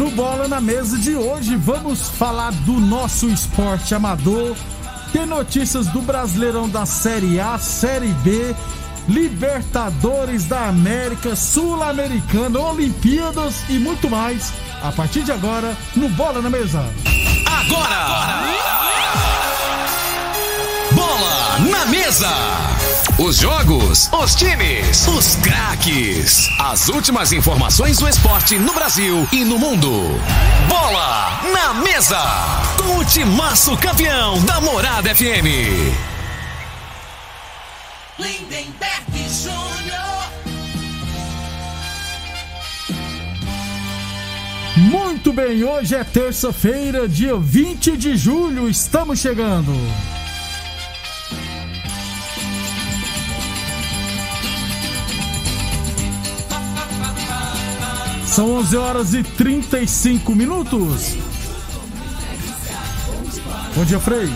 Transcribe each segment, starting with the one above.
No Bola na Mesa de hoje, vamos falar do nosso esporte amador. Tem notícias do Brasileirão da Série A, Série B, Libertadores da América, Sul-Americana, Olimpíadas e muito mais. A partir de agora, no Bola na Mesa. Agora! Bola na Mesa! Os jogos, os times, os craques. As últimas informações do esporte no Brasil e no mundo. Bola na Mesa! Com o timaço campeão da Morada FM. Lindenberg Júnior. Muito bem, hoje é terça-feira, dia 20 de julho, estamos chegando. São 11 horas e 35 minutos. Bom dia, Frei.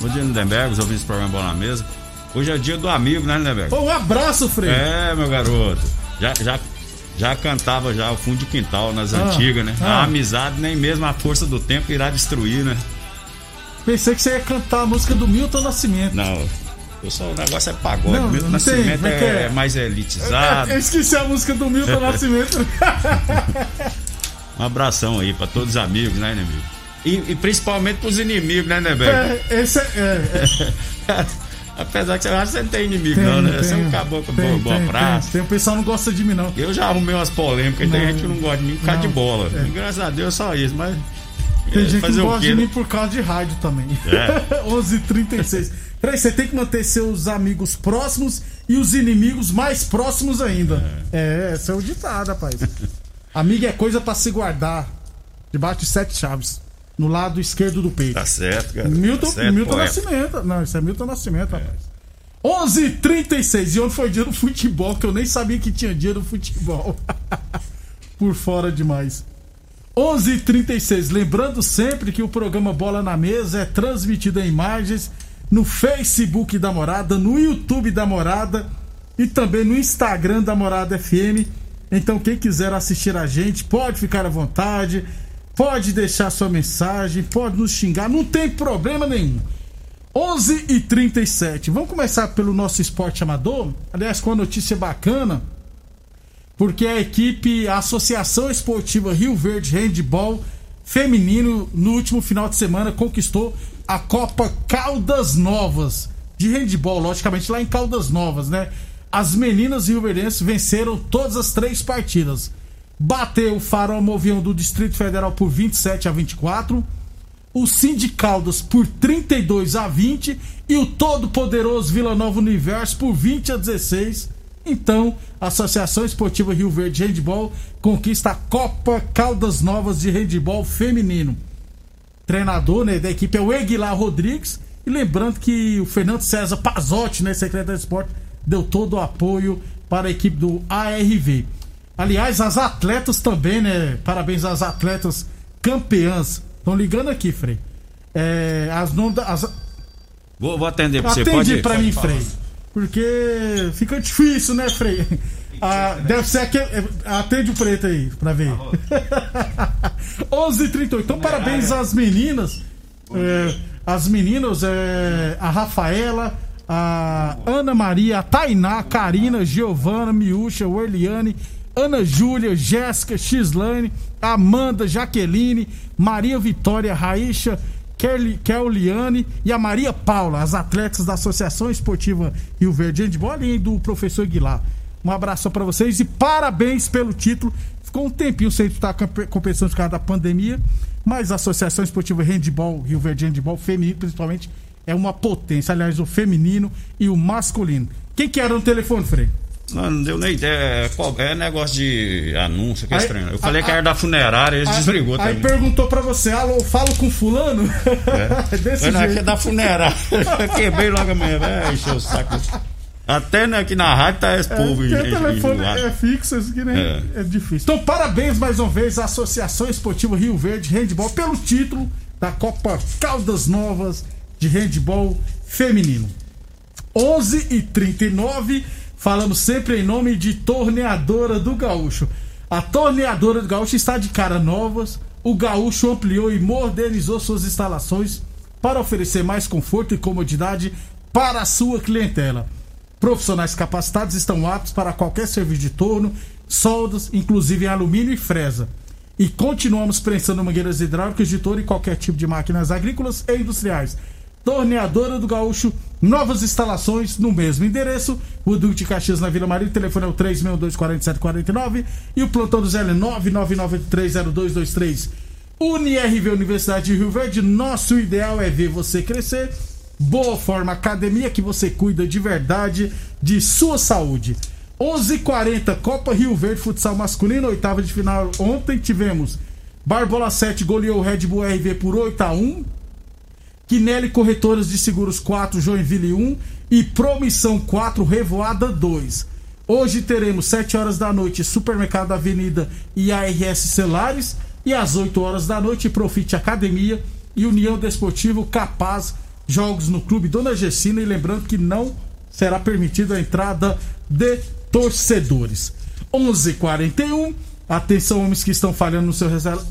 Bom dia, Lindenberg, os ouvintes do programa Bola na Mesa. Hoje é dia do amigo, né, Lindenberg? Um abraço, Frei. É, meu garoto. Já, já, já cantava já o fundo de quintal nas Ah, antigas, né? ah. A amizade, nem mesmo a força do tempo irá destruir, né? Pensei que você ia cantar a música do Milton Nascimento. Não, eu só, o negócio é pagode. Não, Milton não tem, Nascimento como é é, é? mais elitizado. Eu esqueci a música do Milton Nascimento. Um abração aí pra todos os amigos, né, inimigo? E, e principalmente pros inimigos, né, Lindenberg? É, esse é, é, é. Apesar que você acha que você não tem inimigo, Tem, não, né? Você é tem. um caboclo Tem, boa, boa tem, praça. tem. Tem, o pessoal não gosta de mim, não. Eu já arrumei umas polêmicas, tem Não. gente que não gosta de mim por causa Não. de bola. É. Graças a Deus só isso, mas. Tem é, gente que não gosta de né? mim por causa de rádio também. É. 11h36. Peraí, você tem que manter seus amigos próximos e os inimigos mais próximos ainda. É, esse é o ditado, rapaz. Amigo é coisa pra se guardar. Debaixo de sete chaves. No lado esquerdo do peito. Tá certo, cara. Milton, tá certo, Milton. Nascimento. Não, isso é Milton Nascimento, rapaz. 11h36. E ontem foi dia do futebol, que eu nem sabia que tinha dia do futebol. Por fora demais. 11h36. Lembrando sempre que o programa Bola na Mesa é transmitido em imagens no Facebook da Morada, no YouTube da Morada e também no Instagram da Morada FM. Então, quem quiser assistir a gente, pode ficar à vontade, pode deixar sua mensagem, pode nos xingar, não tem problema nenhum. 11 e 37 Vamos começar pelo nosso esporte amador. Aliás, com uma notícia bacana, porque a equipe, a Associação Esportiva Rio Verde Handball Feminino, no último final de semana, conquistou a Copa Caldas Novas de handball, logicamente lá em Caldas Novas, né? As meninas rioverdenses venceram todas as três partidas. Bateu o Farol Movião do Distrito Federal por 27 a 24 o Cindy Caldas por 32 a 20 e o todo poderoso Vila Nova Universo por 20 a 16. Então, a Associação Esportiva Rio Verde Handball conquista a Copa Caldas Novas de Handball Feminino. Treinador né, da equipe é o Eguilar Rodrigues. E lembrando que o Fernando César Pazotti, né, secretário de esporte, deu todo o apoio para a equipe do ARV. Aliás, as atletas também, né? Parabéns às atletas campeãs. Estão ligando aqui, Frei. É, as nomes as, Vou, vou atender pra você, pode Atende Pode mim, falar. Frei. Porque fica difícil, né, Frei? Ah, deve ser aquele. Atende o preto aí, pra ver. 11h38. Então, parabéns às meninas. É, as meninas, é, a Rafaela, a Ana Maria, a Tainá, a Karina, Giovana, Miúcha, o Eliane, Ana Júlia, Jéssica, Xlane, Amanda, Jaqueline, Maria Vitória, Raícha, Kelly, e a Maria Paula, as atletas da Associação Esportiva Rio Verde Handball, além do professor Guilar. Um abraço para vocês e parabéns pelo título. Ficou um tempinho sem estar competição por causa da pandemia, mas a Associação Esportiva Handball, Rio Verde Handball feminino, principalmente, é uma potência. Aliás, o feminino e o masculino. Quem que era no telefone, Frei? Não, não deu nem ideia. É, é negócio de anúncio que é estranho. Eu falei a, que era da funerária, ele desligou aí também. Aí perguntou pra você, alô, falo com fulano? É. Desse Mas jeito. é da funerária. Quebrei logo a minha, velho, encheu o saco. Até né, aqui na rádio tá esse é, povo. O telefone é fixo, isso aqui né, é. é difícil. Então, parabéns mais uma vez à Associação Esportiva Rio Verde Handball pelo título da Copa Caldas Novas de Handball Feminino. 11 e 39 falamos sempre em nome de Torneadora do Gaúcho. A Torneadora do Gaúcho está de cara novas. O Gaúcho ampliou e modernizou suas instalações para oferecer mais conforto e comodidade para a sua clientela. Profissionais capacitados estão aptos para qualquer serviço de torno, soldas, inclusive em alumínio e fresa. E continuamos prensando mangueiras hidráulicas de torno e qualquer tipo de máquinas agrícolas e industriais. Torneadora do Gaúcho, novas instalações no mesmo endereço. O Duque de Caxias na Vila Maria, o telefone é o 3624749 e o plantão do Zé é 999830223. UniRV Universidade de Rio Verde, nosso ideal é ver você crescer. Boa Forma Academia, que você cuida de verdade de sua saúde. 11:40 Copa Rio Verde Futsal Masculino, oitava de final. Ontem tivemos Barbola 7 goleou Red Bull RV por 8 a 1 Quinelli Corretoras de Seguros 4, Joinville 1 e Promissão 4, Revoada 2. Hoje teremos 7 horas da noite Supermercado Avenida e ARS Celares e às 8 horas da noite Profite Academia e União Desportivo Capaz Jogos no Clube Dona Gessina e lembrando que não será permitida a entrada de torcedores. 11:41 Atenção homens que estão falhando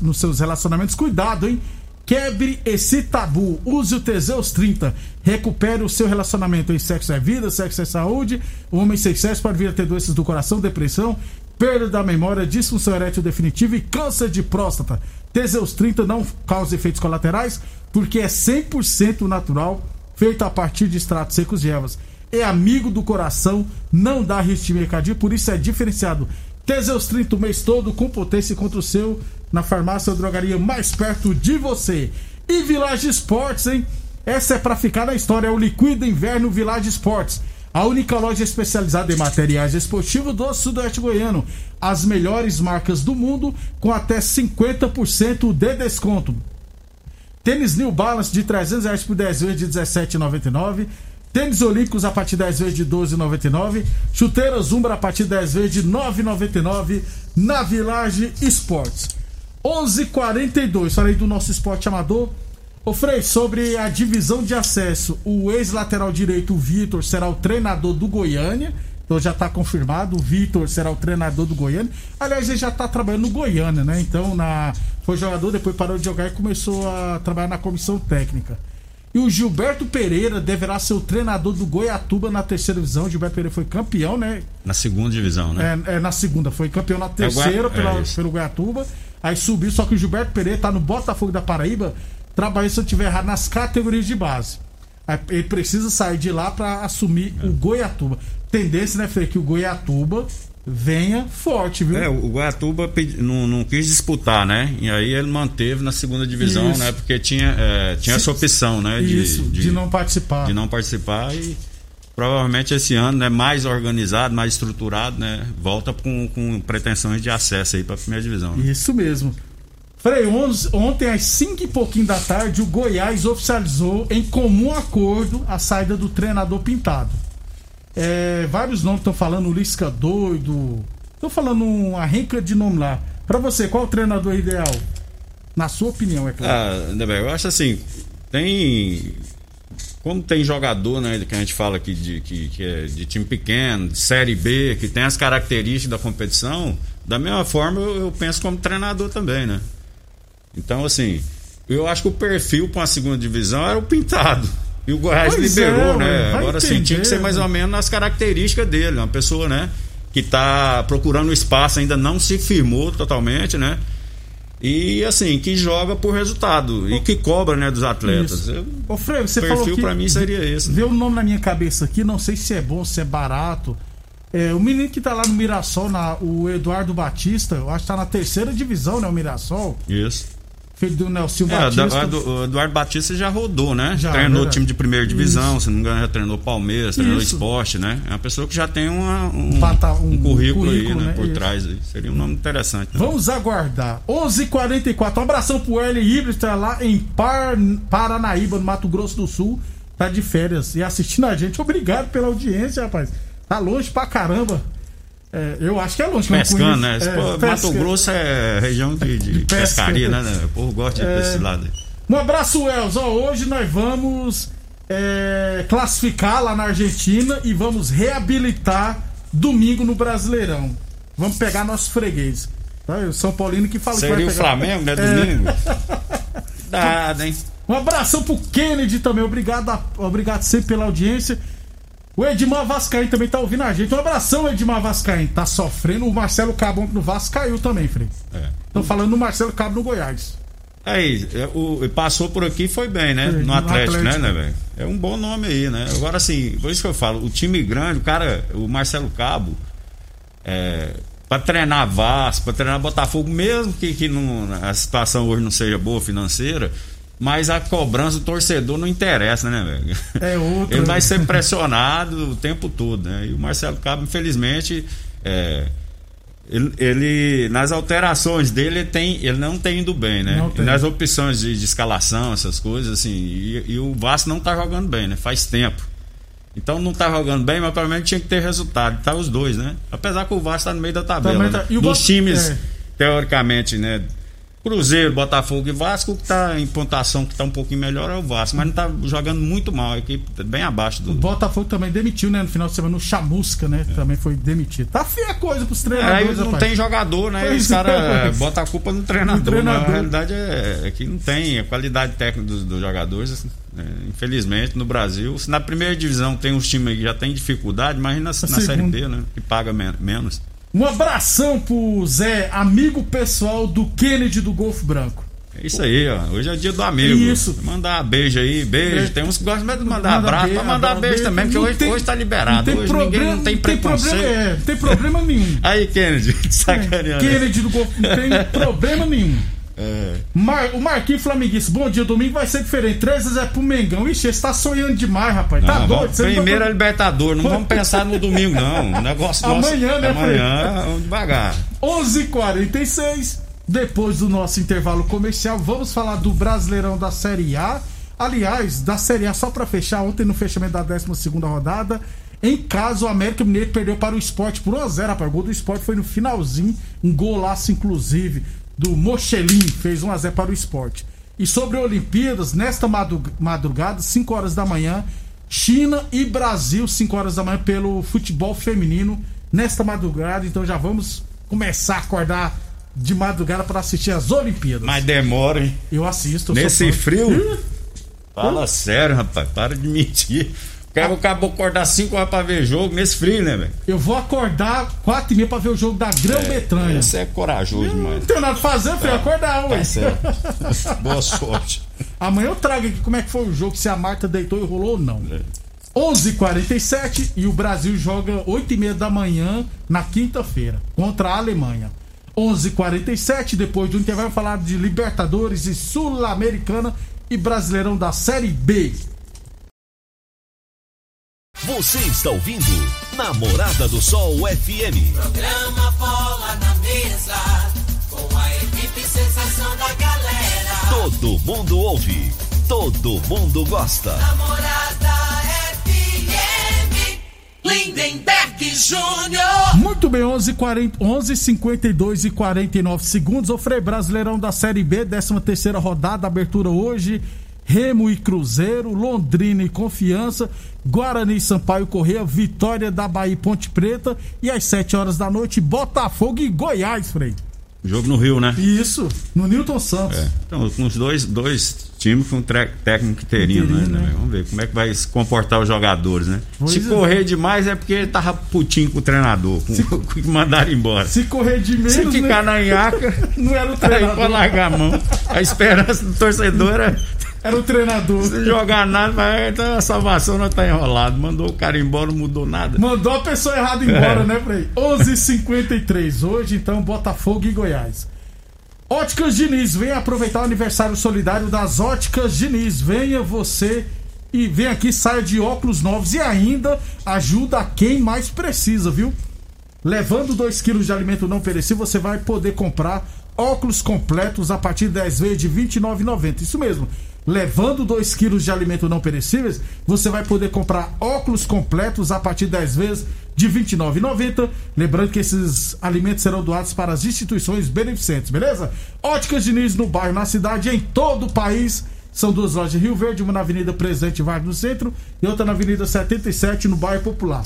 nos seus relacionamentos, cuidado, hein? Quebre esse tabu. Use o Teseus 30. Recupere o seu relacionamento em sexo é vida, sexo é saúde. O homem sem sexo pode vir a ter doenças do coração, depressão, perda da memória, disfunção erétil definitiva e câncer de próstata. Teseus 30 não causa efeitos colaterais porque é 100% natural, feito a partir de extratos secos e ervas. É amigo do coração, não dá mercadia, por isso é diferenciado. Teseus 30 o mês todo com potência contra o seu na farmácia ou drogaria mais perto de você. E Village Sports, hein? Essa é para ficar na história, é o Liquida Inverno Village Sports. A única loja especializada em materiais esportivos do Sudoeste Goiano. As melhores marcas do mundo com até 50% de desconto. Tênis New Balance de 300 reais por 10 vezes de 17,99. Tênis Olímpicos a partir de 10 vezes de 12,99. Chuteiras Umbra a partir de 10 vezes de 9,99 na Village Sports. 11:42. Falei do nosso esporte amador. Ô Frei, sobre a divisão de acesso, o ex-lateral direito, Vitor, será o treinador do Goiânia. Então já está confirmado, o Vitor será o treinador do Goiânia. Aliás, ele já está trabalhando no Goiânia, né? Então, na... foi jogador, depois parou de jogar e começou a trabalhar na comissão técnica. E o Gilberto Pereira deverá ser o treinador do Goiatuba na terceira divisão. O Gilberto Pereira foi campeão, né? Na segunda divisão, né? É, é na segunda. Foi campeão na terceira é, pela, é pelo Goiatuba. Aí subiu, só que o Gilberto Pereira tá no Botafogo da Paraíba, trabalhando, se eu tiver errado, nas categorias de base. Ele precisa sair de lá para assumir é. o Goiatuba. Tendência, né, Fê, que o Goiatuba venha forte, viu? É, o Goiatuba não, não, quis disputar, né? E aí ele manteve na segunda divisão, isso. né? Porque tinha, é, tinha essa opção, né? De, isso, de, de, não participar. De não participar e provavelmente esse ano, né, mais organizado, mais estruturado, né, volta com, com pretensões de acesso aí para a primeira divisão. Né? Isso mesmo. Frei, ontem às 5 e pouquinho da tarde, o Goiás oficializou em comum acordo a saída do treinador pintado. É, vários nomes estão falando, Lisca doido. Estou falando uma renca de nome lá. Para você, qual o treinador ideal? Na sua opinião, é claro. Ah, eu acho assim, tem como tem jogador, né, que a gente fala aqui de, que, que é de time pequeno, de série B, que tem as características da competição, da mesma forma eu, eu penso como treinador também, né? Então, assim, eu acho que o perfil para a segunda divisão era o pintado. E o Goiás pois liberou, é, né? Agora sim, tinha que ser mais ou menos as características dele, uma pessoa, né? que tá procurando espaço, ainda não se firmou totalmente, né? E assim, que joga por resultado e que cobra, né, dos atletas. Eu- Ô, Freire, você o falou perfil que pra mim seria esse. né? Deu um nome na minha cabeça aqui, não sei se é bom, se é barato. É, o menino que tá lá no Mirassol, na, o Eduardo Batista, eu acho que tá na terceira divisão, né? O Mirassol. Isso. Filho do Nelson É, Batista. O Eduardo Batista já rodou, né? Já, treinou time de primeira divisão, se não me engano, já treinou Palmeiras, treinou Isso. esporte, né? É uma pessoa que já tem uma- um, Pata- um um currículo, aí, currículo, né? né? Por Isso. trás. aí. Seria um nome interessante. né? Vamos aguardar. 11:44. Um abração pro Hélio Híbrido, tá lá em Par... Paranaíba, no Mato Grosso do Sul. Tá de férias e assistindo a gente. Obrigado pela audiência, rapaz. Tá longe pra caramba. É, eu acho que é longe. que Pescando, né? É, Pô, Mato pesca- Grosso é região de, de pesca. pescaria, né? O povo gosta de ir pra esse lado aí. Um abraço, Els. Ó, hoje nós vamos é, classificar lá na Argentina e vamos reabilitar domingo no Brasileirão. Vamos pegar nossos fregueses. Tá? O São Paulino que fala que Seria vai o pegar... Flamengo, né? É. Domingo. Dado, hein? Um abração pro Kennedy também. Obrigado, a- obrigado sempre pela audiência. O Edmar Vascaim também tá ouvindo a gente. Um abração, Edmar Vascaim. Tá sofrendo. O Marcelo Cabon no Vasco caiu também, Frei. É. Tô falando do Marcelo Cabo no Goiás. Aí, é, o, passou por aqui e foi bem, né? No no Atlético, Atlético. né, né, velho? É um bom nome aí, né? Agora, assim, por isso que eu falo, o time grande, o cara, o Marcelo Cabo, é, pra treinar Vasco, pra treinar Botafogo, mesmo que, que não, a situação hoje não seja boa financeira, mas a cobrança do torcedor não interessa, né, velho? É outra. Ele vai ser pressionado o tempo todo, né? E o Marcelo Cabo, infelizmente, é, ele, ele- nas alterações dele ele, tem, ele não tem indo bem, né? Nas opções de, de escalação, essas coisas, assim, e, e o Vasco não tá jogando bem, né? Faz tempo. Então não tá jogando bem, mas provavelmente tinha que ter resultado. Tá os dois, né? Apesar que o Vasco tá no meio da tabela. Tá- né? e o Dos times, é. teoricamente, né? Cruzeiro, Botafogo e Vasco, que tá em pontuação que tá um pouquinho melhor é o Vasco, mas não tá jogando muito mal, a equipe tá bem abaixo do. O Botafogo também demitiu, né? No final de semana, o Chamusca, né? Também foi demitido. Tá feia a coisa pros É, aí treinadores, não rapaz. tem jogador, né? Pois Os é, caras mas- botam a culpa no treinador. No treinador. Mas a realidade é, é que não tem a qualidade técnica dos, dos jogadores. assim, né? Infelizmente, no Brasil, se na primeira divisão tem uns times que já tem dificuldade, imagina na, na Série. B, né? Que paga men- menos. Um abração pro Zé, amigo pessoal do Kennedy do Golfo Branco. É isso aí, ó. Hoje é dia do amigo. Isso. Mandar beijo aí, beijo. Beijo. Tem uns que gostam de mandar Manda abraço, pra mandar beijo beijo. também, porque hoje, tem- hoje tá liberado. Hoje ninguém não tem preconceito. Problema, é, não tem problema nenhum. Aí, Kennedy, sacaneando. Kennedy do Golfo não tem problema nenhum. É. Mar, o Marquinhos Flamenguista, bom dia, domingo vai ser diferente. 3 é pro Mengão. Ixi, você tá sonhando demais, rapaz. tá Não, doido? vamos- Você não primeiro tá- a Libertadores, não vamos pensar no domingo, não. O negócio nosso- Amanhã, né, Amanhã, vamos devagar. 11:46 depois do nosso intervalo comercial, vamos falar do Brasileirão da Série A. Aliás, da Série A, só pra fechar, ontem no fechamento da 12 rodada, em casa o América Mineiro perdeu para o Sport por 1x0, rapaz. O gol do Sport foi no finalzinho, um golaço inclusive do Mochelin, fez 1x0 para o Sport. E sobre Olimpíadas, nesta madrugada, 5 horas da manhã, China e Brasil, 5 horas da manhã, pelo futebol feminino, nesta madrugada. Então já vamos começar a acordar de madrugada para assistir as Olimpíadas. Mas demora, hein? Eu assisto. eu Nesse frio? Fala sério, rapaz. Para de mentir. O cara acabou de acordar 5 horas pra ver jogo nesse frio, né, velho? Eu vou acordar 4 e meia pra ver o jogo da Grã-Bretanha. Esse é corajoso demais. Não tenho nada pra fazer, filho. Acordar, ué. Tá certo. Boa sorte. Amanhã eu trago aqui como é que foi o jogo, se a Marta deitou e rolou ou não. É. 11:47 e o Brasil joga 8 e meia da manhã na quinta-feira contra a Alemanha. 11:47 depois do intervalo falar de Libertadores e Sul-Americana e Brasileirão da Série B. Você está ouvindo Namorada do Sol FM. Programa Bola na Mesa, com a equipe sensação da galera. Todo mundo ouve, todo mundo gosta. Namorada FM, Lindenberg Júnior. Muito bem, 11:40 11:52 e 49 segundos. O Frei Brasileirão da Série B, 13 terceira rodada, abertura hoje. Remo e Cruzeiro, Londrina e Confiança, Guarani e Sampaio Correia, Vitória da Bahia e Ponte Preta e às 7 horas da noite, Botafogo e Goiás, Frei. Jogo no Rio, né? Isso, no Newton Santos. É. Então, com os dois, dois time com técnico interino, Interino, né? né? Vamos ver como é que vai se comportar os jogadores, né? Pois se é. correr demais é porque ele tava putinho com o treinador, com, o que mandaram embora. Se, Se correr de menos, ficar né? na nhaca, não era o aí pra treinador. largar a mão. A esperança do torcedor é Era o treinador. se jogar nada, mas então a salvação não tá enrolado. Mandou o cara embora, não mudou nada. Mandou a pessoa errada embora, É. né, Frei? 11:53 Hoje, então, Botafogo e Goiás. Óticas Diniz, venha aproveitar o aniversário solidário das Óticas Diniz. Venha você e vem aqui, saia de óculos novos e ainda ajuda quem mais precisa, viu? Levando 2 quilos de alimento não perecível, você vai poder comprar óculos completos a partir de 10 vezes de R$ 29,90. Isso mesmo. Levando 2 quilos de alimento não perecíveis, você vai poder comprar óculos completos a partir de 10 vezes de R$ 29,90. Lembrando que esses alimentos serão doados para as instituições beneficentes, beleza? Óticas Diniz no bairro, na cidade em todo o país. São duas lojas Rio Verde, uma na Avenida Presidente Vargas no centro e outra na Avenida 77 no bairro Popular.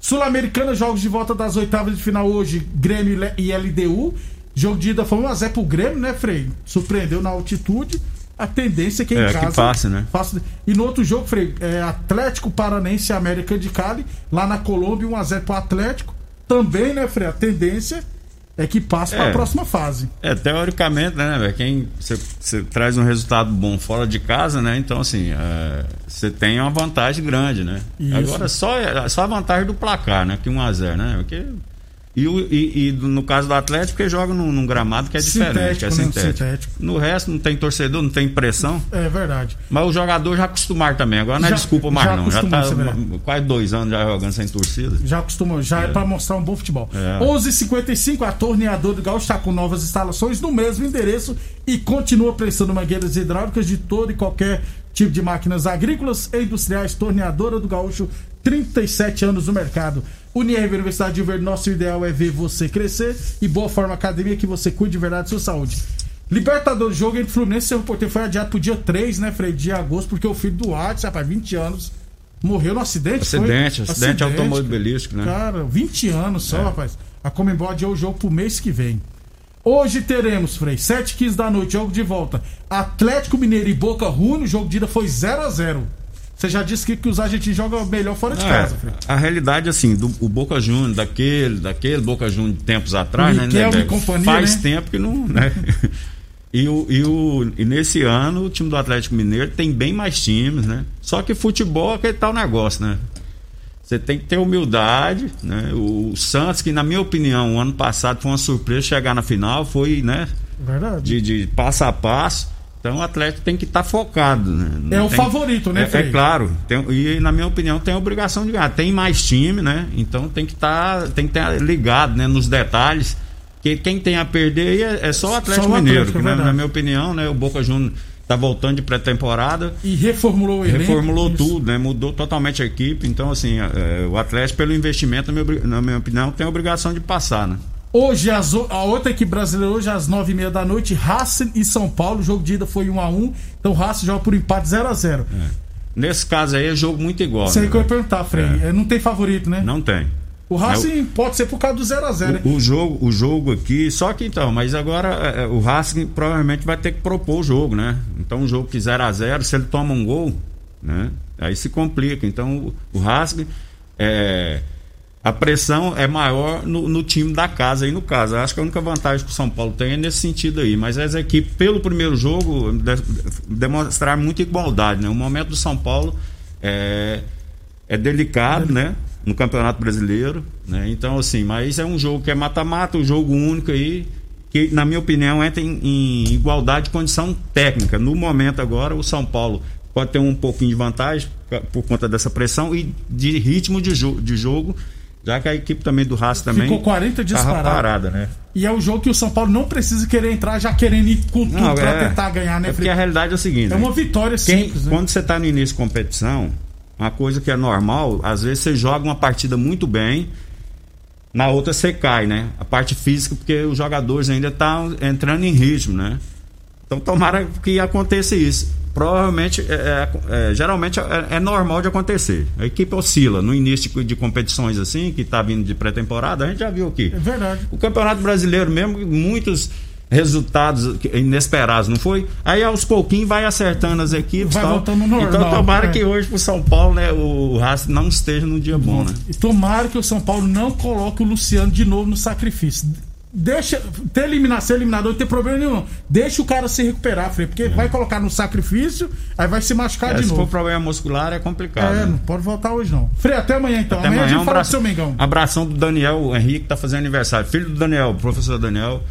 Sul-Americana, jogos de volta das oitavas de final hoje, Grêmio e LDU. Jogo de ida foi 1x0 pro Grêmio, né, Frei? Surpreendeu na altitude. A tendência é que em É, que casa. passe, né? faça- E no outro jogo, Frei, é Atlético Paranense e América de Cali, lá na Colômbia, 1x0 pro Atlético. Também, né, Frei? A tendência é que passe para É. a próxima fase. É, teoricamente, né, velho? Quem você traz um resultado bom fora de casa, né? Então, assim, é, você tem uma vantagem grande, né? Isso. Agora, só, só a vantagem do placar, né? Que 1x0, né? Porque, e, e- e no caso do Atlético, porque joga num, num gramado que é diferente, que é Sintético, né? sintético. Sintético. No resto, não tem torcedor, não tem pressão. É verdade. Mas o jogador já acostumaram também. Agora não é Já- desculpa mais, já não. Já tá é quase dois anos já jogando sem torcida. Já acostumou, já é, pra mostrar um bom futebol. É. 11:55 a torneadora do Gaúcho está com novas instalações no mesmo endereço e continua prestando mangueiras hidráulicas de todo e qualquer tipo de máquinas agrícolas e industriais. Torneadora do Gaúcho, 37 anos no mercado. Unirv Universidade de Verde, nosso ideal é ver você crescer e Boa Forma Academia que você cuide de verdade da sua saúde. Libertadores, jogo entre Fluminense e Cerro Porteiro foi adiado pro dia 3, né, Frei? De agosto, porque o filho do Ades, rapaz, 20 anos, morreu no acidente. foi? Acidente, acidente automobilístico, né? Cara, 20 anos só, É. rapaz. A Comembol adiou o jogo pro mês que vem. Hoje teremos, Frei, 7 15 da noite, jogo de volta. Atlético Mineiro e Boca Juniors, o jogo de ida foi 0 a 0 Você já disse que, que os argentinos jogam melhor fora de É, casa, a realidade, assim, do o Boca Juniors, daquele, daquele Boca Juniors de tempos atrás, né, né, e companhia, Faz né? tempo que não. Né? E, o, e, o, e nesse ano o time do Atlético Mineiro tem bem mais times, né? Só que futebol é aquele tal negócio, né? Você tem que ter humildade, né? O Santos, que na minha opinião, o ano passado foi uma surpresa chegar na final, foi, né? Verdade. De, de passo a passo. Então o Atlético tem que estar focado, né? É o tem- favorito, né, é, é claro. Tem- e na minha opinião tem a obrigação de ganhar. Tem mais time, né? Então tem que que estar ligado, né, nos detalhes. Que quem tem a perder aí é, é só o Atlético Só o Mineiro, Atlético, que, é né, na minha opinião, né, o Boca Juniors tá voltando de pré-temporada. E reformulou o elenco. Reformulou Isso. tudo, né? Mudou totalmente a equipe. Então, assim, é, o Atlético, pelo investimento, na minha, na minha opinião, tem a obrigação de passar, né? Hoje, o- a outra equipe brasileira, hoje às nove e meia da noite, Racing e São Paulo. O jogo de ida foi 1 a 1 Então o Racing joga por empate 0 a 0 Nesse caso aí é jogo muito igual. Isso aí né, que eu ia perguntar, Frei. É. É, Não tem favorito, né? Não tem. O Racing pode ser por causa do 0 a 0 né? O, o jogo, o jogo aqui, só que então, mas agora é, é, o Racing provavelmente vai ter que propor o jogo, né? Então um jogo que 0 a 0 se ele toma um gol, né? Aí se complica. Então o, o Racing é, a pressão é maior no, no time da casa aí no caso. Acho que a única vantagem que o São Paulo tem é nesse sentido aí. Mas as equipes, pelo primeiro jogo, de, demonstraram muita igualdade, né? O momento do São Paulo é, é delicado, né? No Campeonato Brasileiro, né? Então, assim, mas é um jogo que é mata-mata, um jogo único aí, que, na minha opinião, entra em, em igualdade de condição técnica. No momento agora, o São Paulo pode ter um pouquinho de vantagem por- por conta dessa pressão e de ritmo de, jo de jogo, já que a equipe também do Racing também Ficou 40 dias parada, né? E é o jogo que o São Paulo não precisa querer entrar já querendo ir com tudo Não, pra é- tentar ganhar, né, É porque a realidade é o seguinte, É né? uma vitória Quem- simples, né? Quando você está no início de competição, uma coisa que é normal, às vezes você joga uma partida muito bem, na outra você cai, né? A parte física, porque os jogadores ainda estão entrando em ritmo, né? Então tomara que aconteça isso. Provavelmente, é, é- é, geralmente é, é normal de acontecer. A equipe oscila no início de, de competições assim, que está vindo de pré-temporada, a gente já viu aqui. É verdade. O Campeonato Brasileiro mesmo, muitos resultados inesperados, não foi? Aí aos pouquinhos vai acertando as equipes. Vai tal. voltando normal, Então tomara é. que hoje pro São Paulo, né, o Racing não esteja num dia bom, né? E tomara que o São Paulo não coloque o Luciano de novo no sacrifício. Deixa. Ter eliminado, ser eliminado não tem problema nenhum. Deixa o cara se recuperar, Frei. Porque vai colocar no sacrifício, aí vai se machucar É, de se for novo. problema muscular é complicado. É, né? não pode voltar hoje não. Frei, até amanhã então. Até amanhã, a amanhã, gente um fala do abraço, seu Mengão. abração do Daniel Henrique, tá fazendo aniversário. Filho do Daniel, professor Daniel,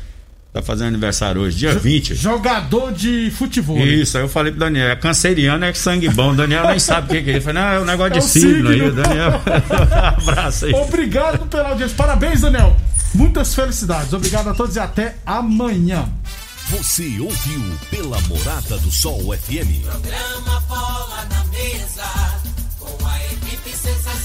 tá fazendo aniversário hoje, dia 20. Jogador de futebol. Isso, aí eu falei pro Daniel, é canceriano, é sangue bom. O Daniel nem sabe o que, que é. Ele falou, não, é um negócio É de signo aí, signo. Daniel. abraço aí. Obrigado pela audiência. Parabéns, Daniel. Muitas felicidades. Obrigado a todos e até amanhã. Você ouviu pela Morada do Sol FM. Programa Bola na Mesa, com a equipe sensacional.